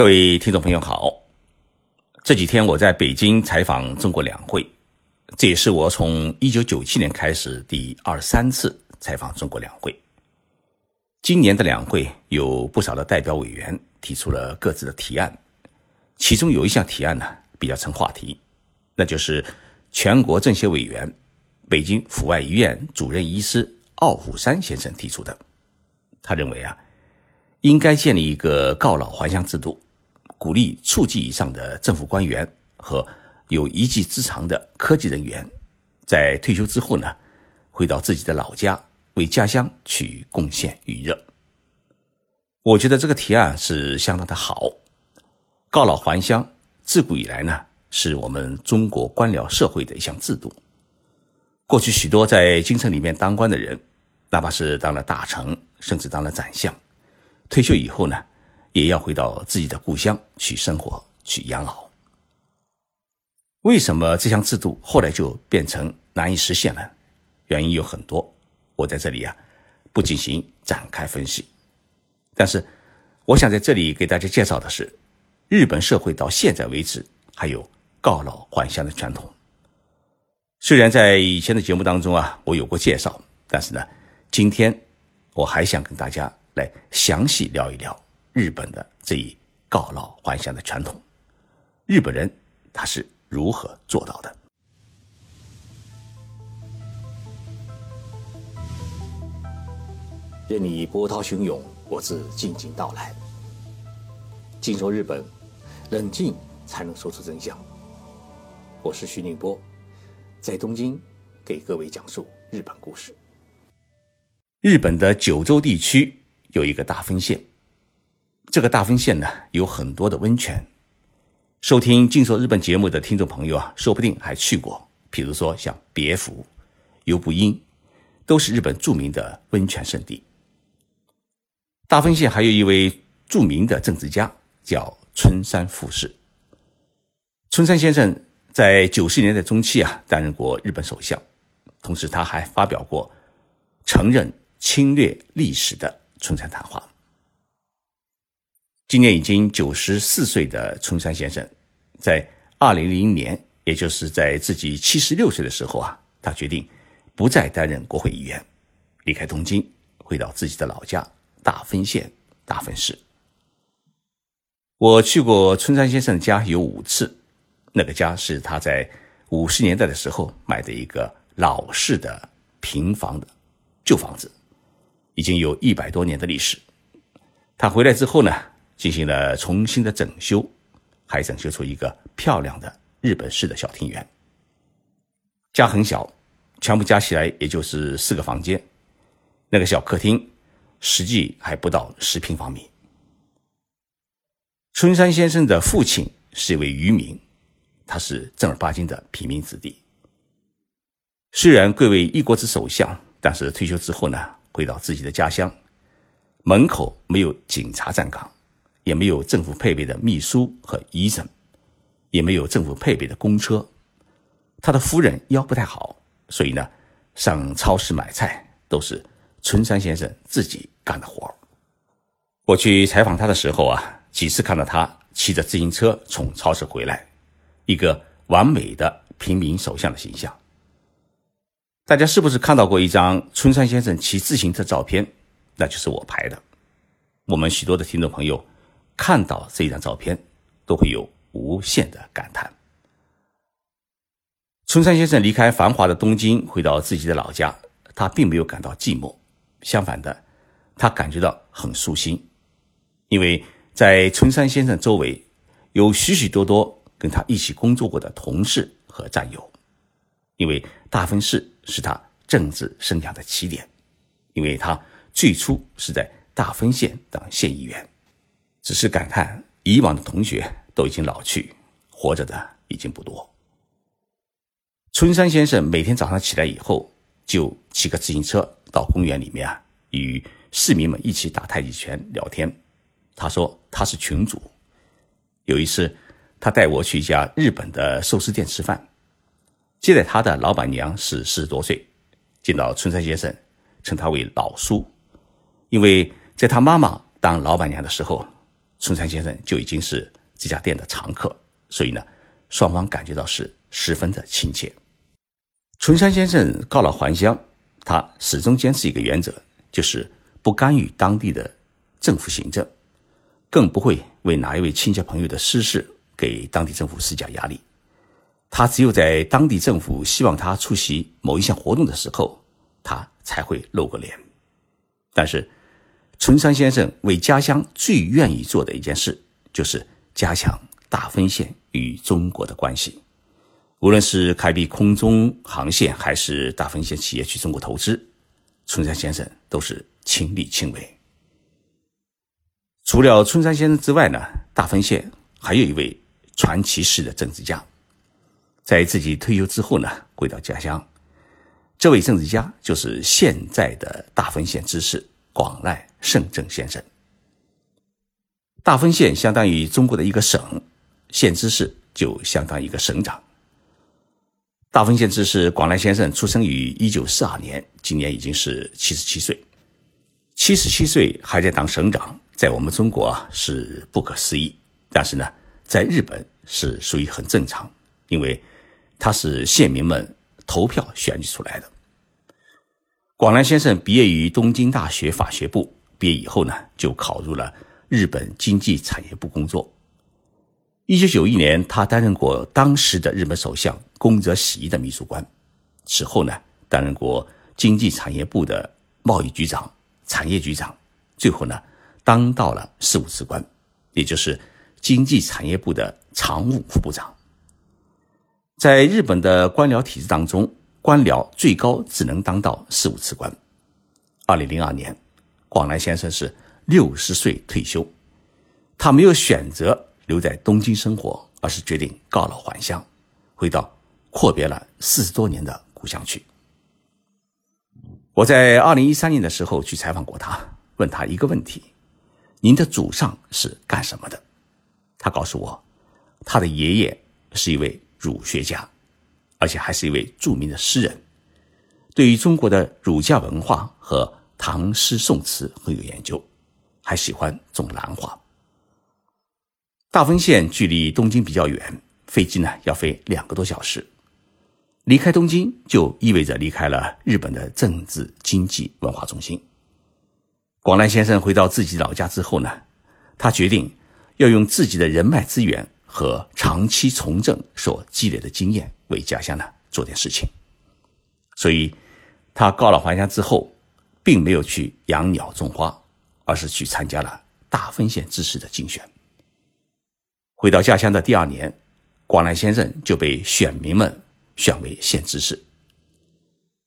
各位听众朋友好，这几天我在北京采访中国两会，这也是我从一九九七年开始第二三次采访中国两会。今年的两会有不少的代表委员提出了各自的提案，其中有一项提案呢比较成话题，那就是全国政协委员、北京阜外医院主任医师奥虎山先生提出的。他认为啊，应该建立一个告老还乡制度。鼓励处级以上的政府官员和有一技之长的科技人员，在退休之后呢，回到自己的老家，为家乡去贡献余热。我觉得这个提案是相当的好。告老还乡，自古以来呢，是我们中国官僚社会的一项制度。过去许多在京城里面当官的人，哪怕是当了大臣，甚至当了宰相，退休以后呢。也要回到自己的故乡去生活、去养老。为什么这项制度后来就变成难以实现了？原因有很多，我在这里啊不进行展开分析。但是，我想在这里给大家介绍的是，日本社会到现在为止还有告老还乡的传统。虽然在以前的节目当中啊我有过介绍，但是呢，今天我还想跟大家来详细聊一聊。日本的这一告老还乡的传统，日本人他是如何做到的？任你波涛汹涌，我自静静到来。静说日本，冷静才能说出真相。我是徐宁波，在东京给各位讲述日本故事。日本的九州地区有一个大分县。这个大分县呢，有很多的温泉。收听《静说日本》节目的听众朋友啊，说不定还去过。比如说像别府、游步阴，都是日本著名的温泉圣地。大分县还有一位著名的政治家，叫春山富士。春山先生在九十年代中期啊，担任过日本首相，同时他还发表过承认侵略历史的春山谈话。今年已经九十四岁的春山先生，在二零零年，也就是在自己七十六岁的时候啊，他决定不再担任国会议员，离开东京，回到自己的老家大分县大分市。我去过春山先生家有五次，那个家是他在五十年代的时候买的一个老式的平房的旧房子，已经有一百多年的历史。他回来之后呢？进行了重新的整修，还整修出一个漂亮的日本式的小庭园。家很小，全部加起来也就是四个房间。那个小客厅实际还不到十平方米。春山先生的父亲是一位渔民，他是正儿八经的平民子弟。虽然贵为一国之首相，但是退休之后呢，回到自己的家乡，门口没有警察站岗。也没有政府配备的秘书和医生，也没有政府配备的公车。他的夫人腰不太好，所以呢，上超市买菜都是春山先生自己干的活我去采访他的时候啊，几次看到他骑着自行车从超市回来，一个完美的平民首相的形象。大家是不是看到过一张春山先生骑自行车照片？那就是我拍的。我们许多的听众朋友。看到这张照片，都会有无限的感叹。春山先生离开繁华的东京，回到自己的老家，他并没有感到寂寞，相反的，他感觉到很舒心，因为在春山先生周围有许许多多跟他一起工作过的同事和战友。因为大分市是他政治生涯的起点，因为他最初是在大分县当县议员。只是感叹，以往的同学都已经老去，活着的已经不多。春山先生每天早上起来以后，就骑个自行车到公园里面啊，与市民们一起打太极拳、聊天。他说他是群主。有一次，他带我去一家日本的寿司店吃饭，接待他的老板娘是四十多岁，见到春山先生，称他为老叔，因为在他妈妈当老板娘的时候。春山先生就已经是这家店的常客，所以呢，双方感觉到是十分的亲切。春山先生告老还乡，他始终坚持一个原则，就是不干预当地的政府行政，更不会为哪一位亲戚朋友的私事给当地政府施加压力。他只有在当地政府希望他出席某一项活动的时候，他才会露个脸。但是，春山先生为家乡最愿意做的一件事，就是加强大分县与中国的关系。无论是开辟空中航线，还是大分县企业去中国投资，春山先生都是亲力亲为。除了春山先生之外呢，大分县还有一位传奇式的政治家。在自己退休之后呢，回到家乡，这位政治家就是现在的大分县知事广濑胜正先生。大分县相当于中国的一个省，县知事就相当于一个省长。大分县知事广濑先生出生于一九四二年，今年已经是七十七岁。七十七岁还在当省长，在我们中国啊是不可思议，但是呢，在日本是属于很正常，因为。他是县民们投票选举出来的。广濑先生毕业于东京大学法学部，毕业以后呢，就考入了日本经济产业部工作。一九九一年，他担任过当时的日本首相宫泽喜一的秘书官，此后呢，担任过经济产业部的贸易局长、产业局长，最后呢，当到了事务次官，也就是经济产业部的常务副部长。在日本的官僚体制当中，官僚最高只能当到四五次官。二零零二年，广濑先生是六十岁退休，他没有选择留在东京生活，而是决定告老还乡，回到阔别了四十多年的故乡去。我在二零一三年的时候去采访过他，问他一个问题：“您的祖上是干什么的？”他告诉我，他的爷爷是一位。儒学家，而且还是一位著名的诗人，对于中国的儒家文化和唐诗宋词很有研究，还喜欢种兰花。大分县距离东京比较远，飞机呢要飞两个多小时。离开东京就意味着离开了日本的政治、经济、文化中心。广濑先生回到自己老家之后呢，他决定要用自己的人脉资源。和长期从政所积累的经验，为家乡呢做点事情。所以，他告老还乡之后，并没有去养鸟种花，而是去参加了大分县知事的竞选。回到家乡的第二年，广濑先生就被选民们选为县知事。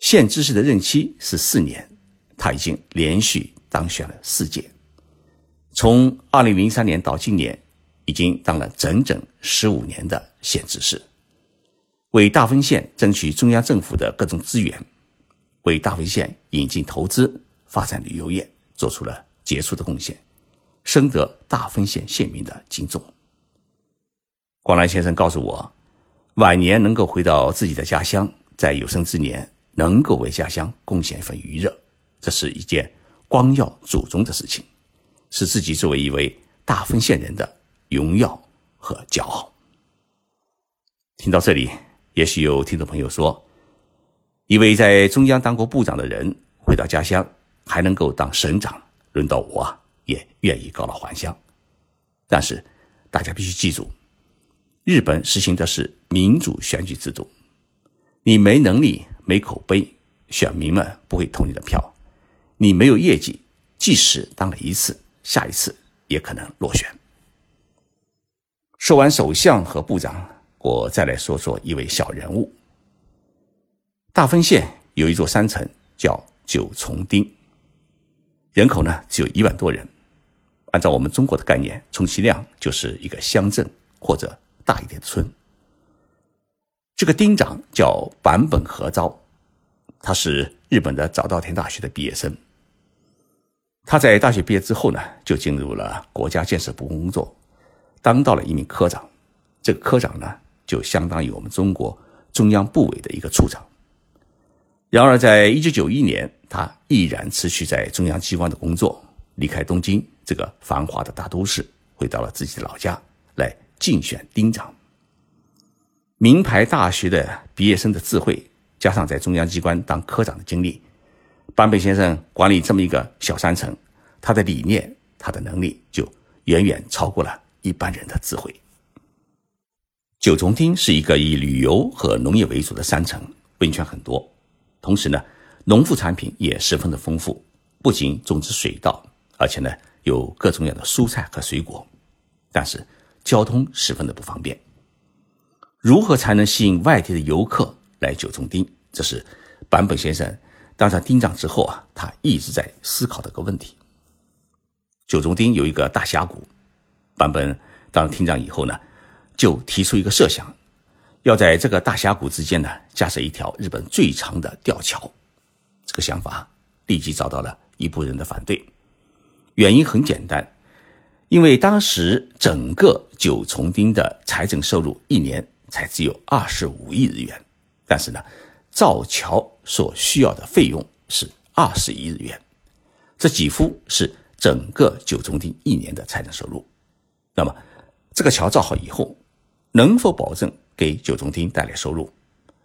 县知事的任期是四年，他已经连续当选了四届，从二零零三年到今年。已经当了整整十五年的县知事，为大丰县争取中央政府的各种资源，为大丰县引进投资、发展旅游业做出了杰出的贡献，深得大丰县县民的敬重。广兰先生告诉我，晚年能够回到自己的家乡，在有生之年能够为家乡贡献一份余热，这是一件光耀祖宗的事情，是自己作为一位大丰县人的。荣耀和骄傲。听到这里，也许有听众朋友说：“一位在中央当过部长的人，回到家乡还能够当省长，轮到我，也愿意告老还乡。”但是，大家必须记住，日本实行的是民主选举制度，你没能力、没口碑，选民们不会投你的票；你没有业绩，即使当了一次，下一次也可能落选。说完首相和部长，我再来说说一位小人物。大分县有一座山城叫九重町，人口呢只有一万多人。按照我们中国的概念，充其量就是一个乡镇或者大一点的村。这个町长叫坂本和昭，他是日本的早稻田大学的毕业生。他在大学毕业之后呢，就进入了国家建设部工作。当到了一名科长，这个科长呢，就相当于我们中国中央部委的一个处长。然而，在一九九一年，他毅然辞去在中央机关的工作，离开东京这个繁华的大都市，回到了自己的老家来竞选丁长。名牌大学的毕业生的智慧，加上在中央机关当科长的经历，坂本先生管理这么一个小山城，他的理念、他的能力就远远超过了一般人的智慧。九重町是一个以旅游和农业为主的山城，温泉很多，同时呢，农副产品也十分的丰富，不仅种植水稻，而且呢，有各种各样的蔬菜和水果，但是交通十分的不方便。如何才能吸引外地的游客来九重町？这是坂本先生当上町长之后啊，他一直在思考的一个问题。九重町有一个大峡谷，坂本当厅长以后呢，就提出一个设想，要在这个大峡谷之间呢架设一条日本最长的吊桥。这个想法立即遭到了一部分人的反对，原因很简单，因为当时整个九重町的财政收入一年。才只有二十五亿日元，但是呢，造桥所需要的费用是二十亿日元，这几乎是整个九重町一年的财政收入。那么，这个桥造好以后，能否保证给九重町带来收入？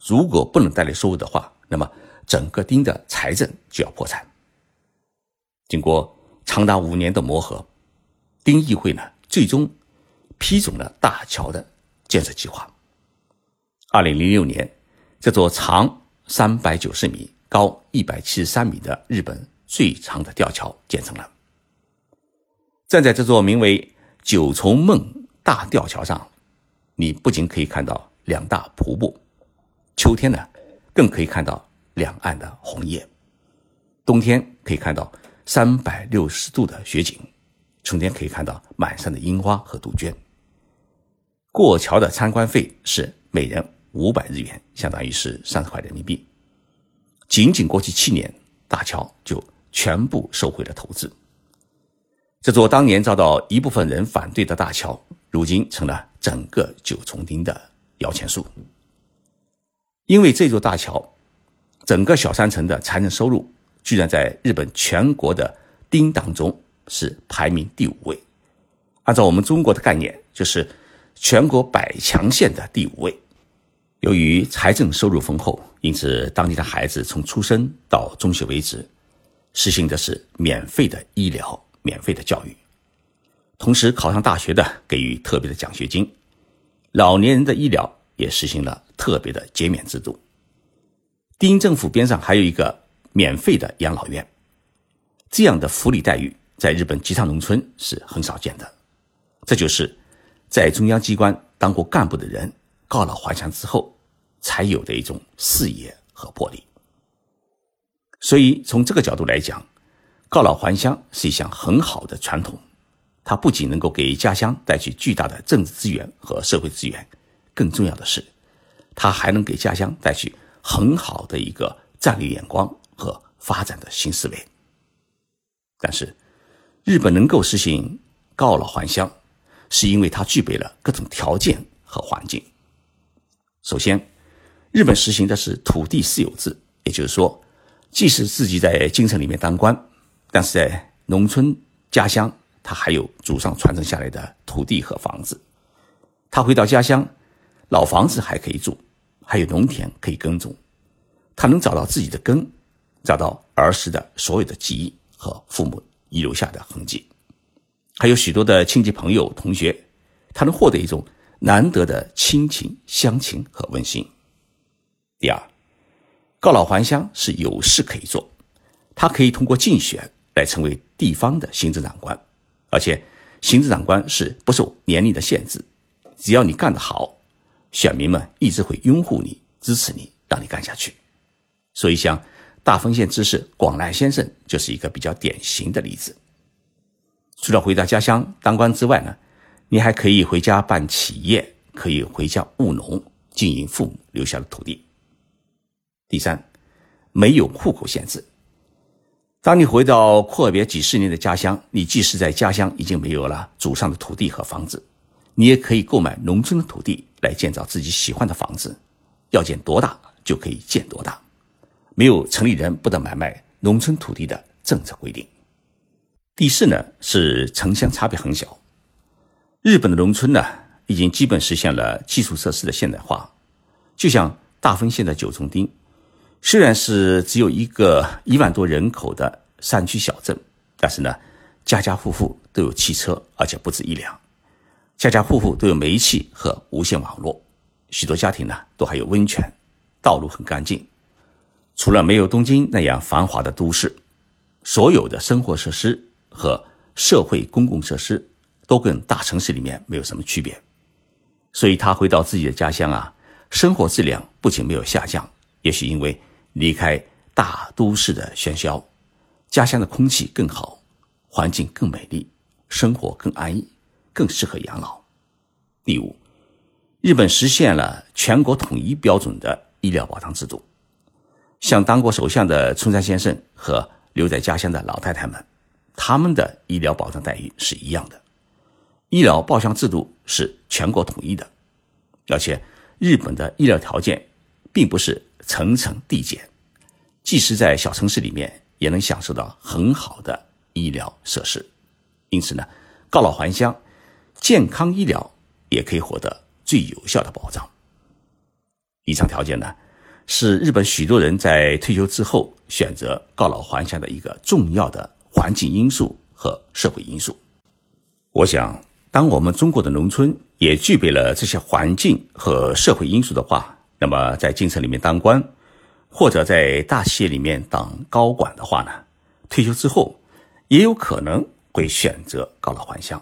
如果不能带来收入的话，那么整个町的财政就要破产。经过长达五年的磨合，町议会呢，最终批准了大桥的建设计划。二零零六年，这座长三百九十米、高一百七十三米的日本最长的吊桥建成了。站在这座名为“九重梦”大吊桥上，你不仅可以看到两大瀑布，秋天呢，更可以看到两岸的红叶；冬天可以看到三百六十度的雪景，春天可以看到满山的樱花和杜鹃。过桥的参观费是每人。五百日元，相当于是三十块人民币。仅仅过去七年，大桥就全部收回了投资。这座当年遭到一部分人反对的大桥，如今成了整个九重町的摇钱树。因为这座大桥，整个小山城的财政收入居然在日本全国的町当中是排名第五位。按照我们中国的概念，就是全国百强县的第五位。由于财政收入丰厚，因此当地的孩子从出生到中学为止，实行的是免费的医疗、免费的教育，同时考上大学的给予特别的奖学金，老年人的医疗也实行了特别的减免制度。丁政府边上还有一个免费的养老院，这样的福利待遇在日本吉他农村是很少见的。这就是在中央机关当过干部的人告老还乡之后。才有的一种视野和魄力。所以从这个角度来讲，告老还乡是一项很好的传统。它不仅能够给家乡带去巨大的政治资源和社会资源，更重要的是，它还能给家乡带去很好的一个战略眼光和发展的新思维。但是，日本能够实行告老还乡，是因为它具备了各种条件和环境。首先，日本实行的是土地私有制，也就是说，即使自己在京城里面当官，但是在农村家乡，他还有祖上传承下来的土地和房子。他回到家乡，老房子还可以住，还有农田可以耕种，他能找到自己的根，找到儿时的所有的记忆和父母遗留下的痕迹，还有许多的亲戚朋友同学，他能获得一种难得的亲情乡情和温馨。第二，告老还乡是有事可以做，他可以通过竞选来成为地方的行政长官，而且行政长官是不受年龄的限制，只要你干得好，选民们一直会拥护你、支持你，让你干下去。所以，像大丰县知事广濑先生就是一个比较典型的例子。除了回到家乡当官之外呢，你还可以回家办企业，可以回家务农，经营父母留下的土地。第三，没有户口限制。当你回到阔别几十年的家乡，你即使在家乡已经没有了祖上的土地和房子，你也可以购买农村的土地来建造自己喜欢的房子，要建多大就可以建多大，没有城里人不得买卖农村土地的政策规定。第四呢，是城乡差别很小。日本的农村呢，已经基本实现了基础设施的现代化。就像大分县的九重町，虽然是只有一个一万多人口的山区小镇，但是呢，家家户户都有汽车，而且不止一辆。家家户户都有煤气和无线网络，许多家庭呢都还有温泉，道路很干净。除了没有东京那样繁华的都市，所有的生活设施和社会公共设施。都跟大城市里面没有什么区别，所以他回到自己的家乡啊，生活质量不仅没有下降，也许因为离开大都市的喧嚣，家乡的空气更好，环境更美丽，生活更安逸，更适合养老。第五，日本实现了全国统一标准的医疗保障制度，像当过首相的村山先生和留在家乡的老太太们，他们的医疗保障待遇是一样的。医疗报销制度是全国统一的，而且日本的医疗条件并不是层层递减，即使在小城市里面也能享受到很好的医疗设施。因此呢，告老还乡，健康医疗也可以获得最有效的保障。以上条件呢，是日本许多人在退休之后选择告老还乡的一个重要的环境因素和社会因素。我想。当我们中国的农村也具备了这些环境和社会因素的话，那么在京城里面当官，或者在大企业里面当高管的话呢，退休之后也有可能会选择告老还乡，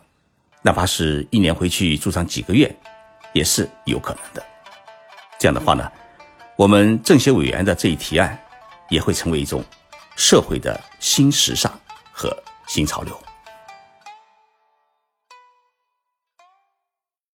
哪怕是一年回去住上几个月，也是有可能的。这样的话呢，我们政协委员的这一提案也会成为一种社会的新时尚和新潮流。